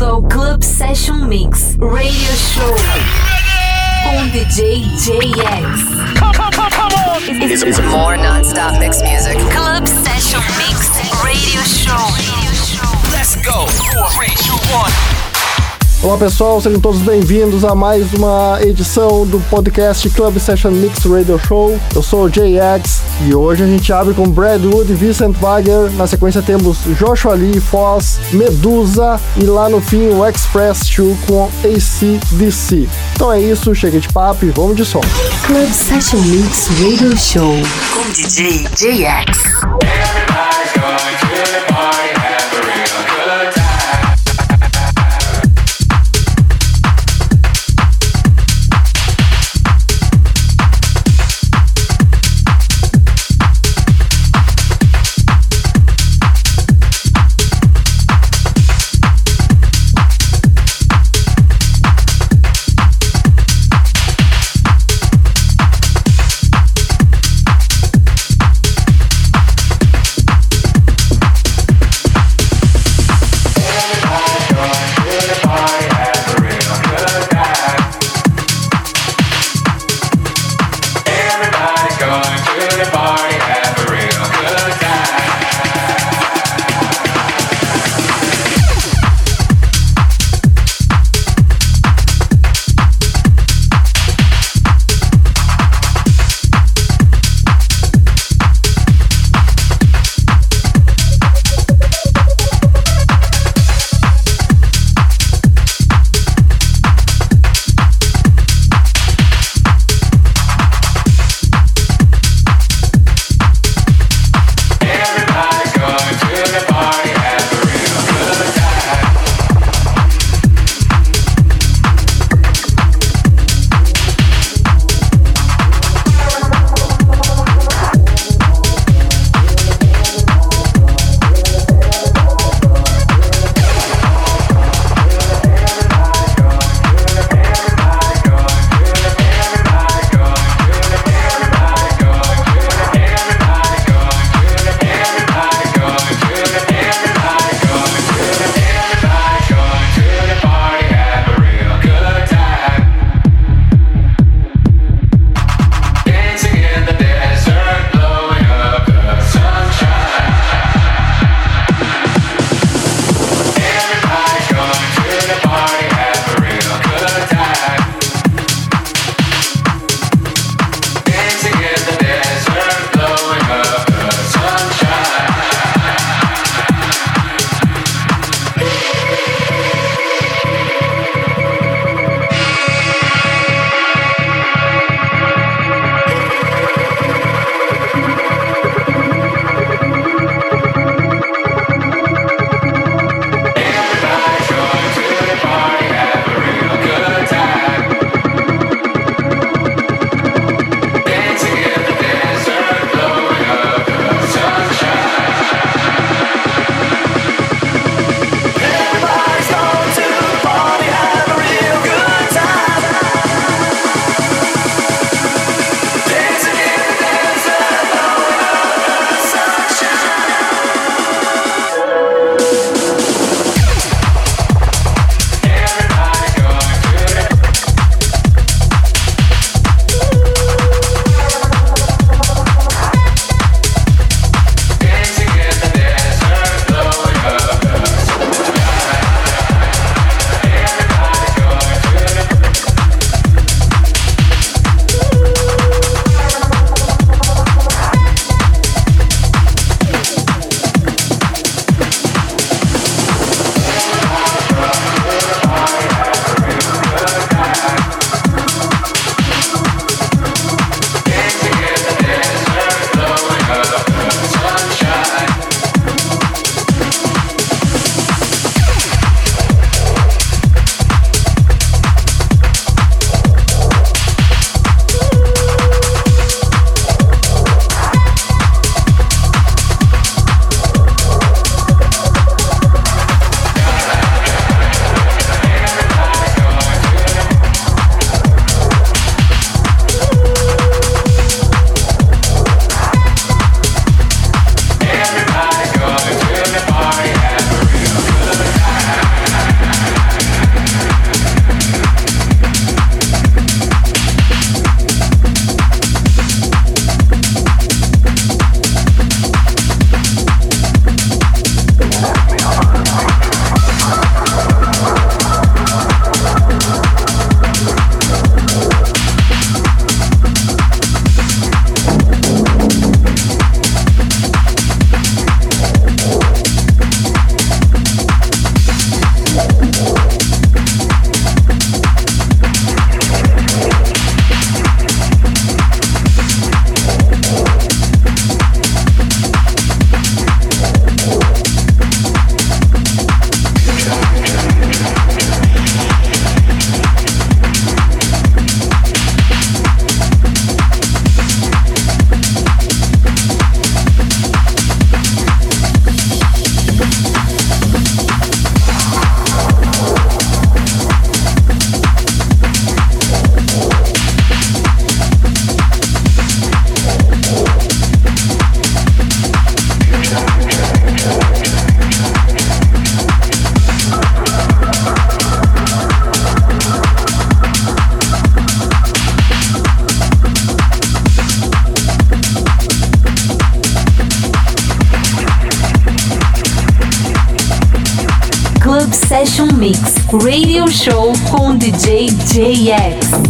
bem-vindo ao Club Session Mix Radio Show com DJ JX. It's, it's more non-stop mix music. Club Session Mix Radio Show. Let's go. Four, three, two, one. Olá pessoal, sejam todos bem-vindos a mais uma edição do podcast Club Session Mix Radio Show. Eu sou o JX e hoje a gente abre com Brad Wood e Vincent Wagner. Na sequência temos Joshua Lee, Foz, Medusa e lá no fim o Express 2 com ACDC. Então é isso, chega de papo e vamos de som. Club Session Mix Radio Show com DJ JX. DJ JX.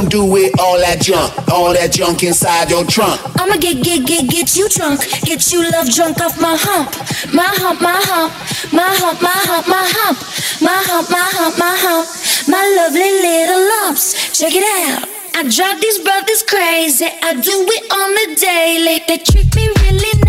gon' do with all that junk? All that junk inside your trunk. I'ma get, get, get, get you drunk. Get you love drunk off my hump. My hump, my hump. My hump, my hump, my hump. My hump, my hump, my hump. My lovely little lumps. Check it out. I drive these brothers crazy. I do it on the daily. They treat me really nice.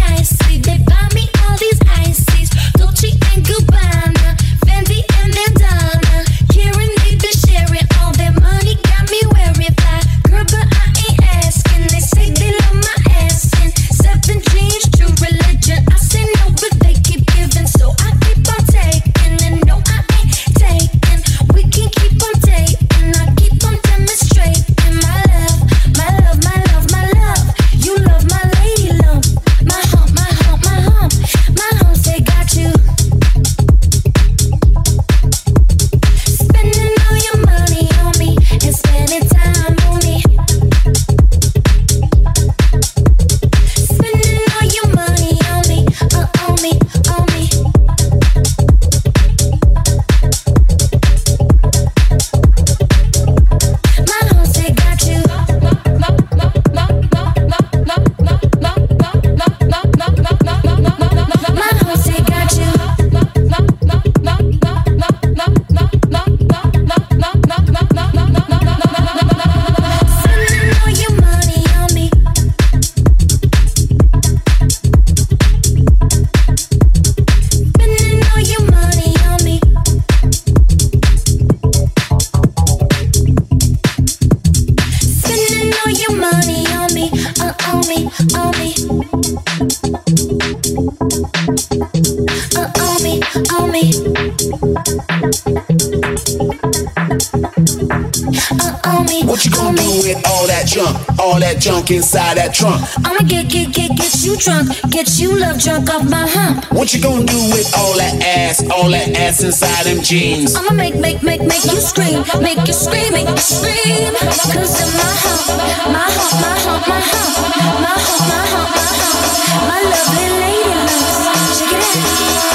on me. With all that junk, all that junk inside that trunk. I'ma get, get, get, get you drunk, get you love drunk off my hump. What you gonna do with all that ass, all that ass inside them jeans? I'ma make, make, make, make you scream, make you scream, make you scream. Cause in my hump, my hump, my hump, my hump, my hump, my hump, my hump, my lovely lady loves. Check it out.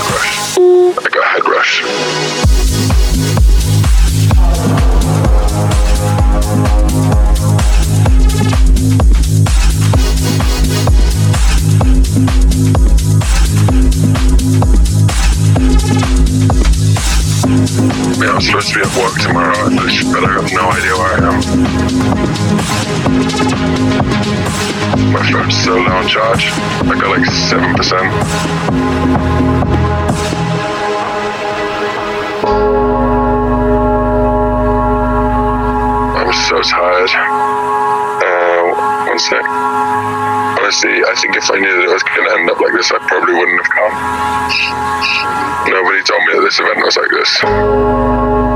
Like a head rush. Supposed to be at work tomorrow, but I have no idea where I am. My phone's on charge. I got like 7%. honestly, I think if I knew that it was going to end up like this, I probably wouldn't have come. Nobody told me that this event was like this.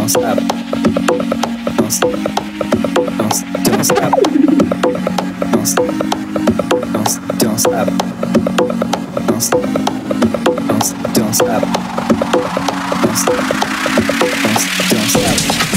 Don't stop. Don't stop. Don't, don't stop. Don't stop. Don't, don't stop. Don't stop. Don't, don't stop. Don't stop. Don't, don't stop.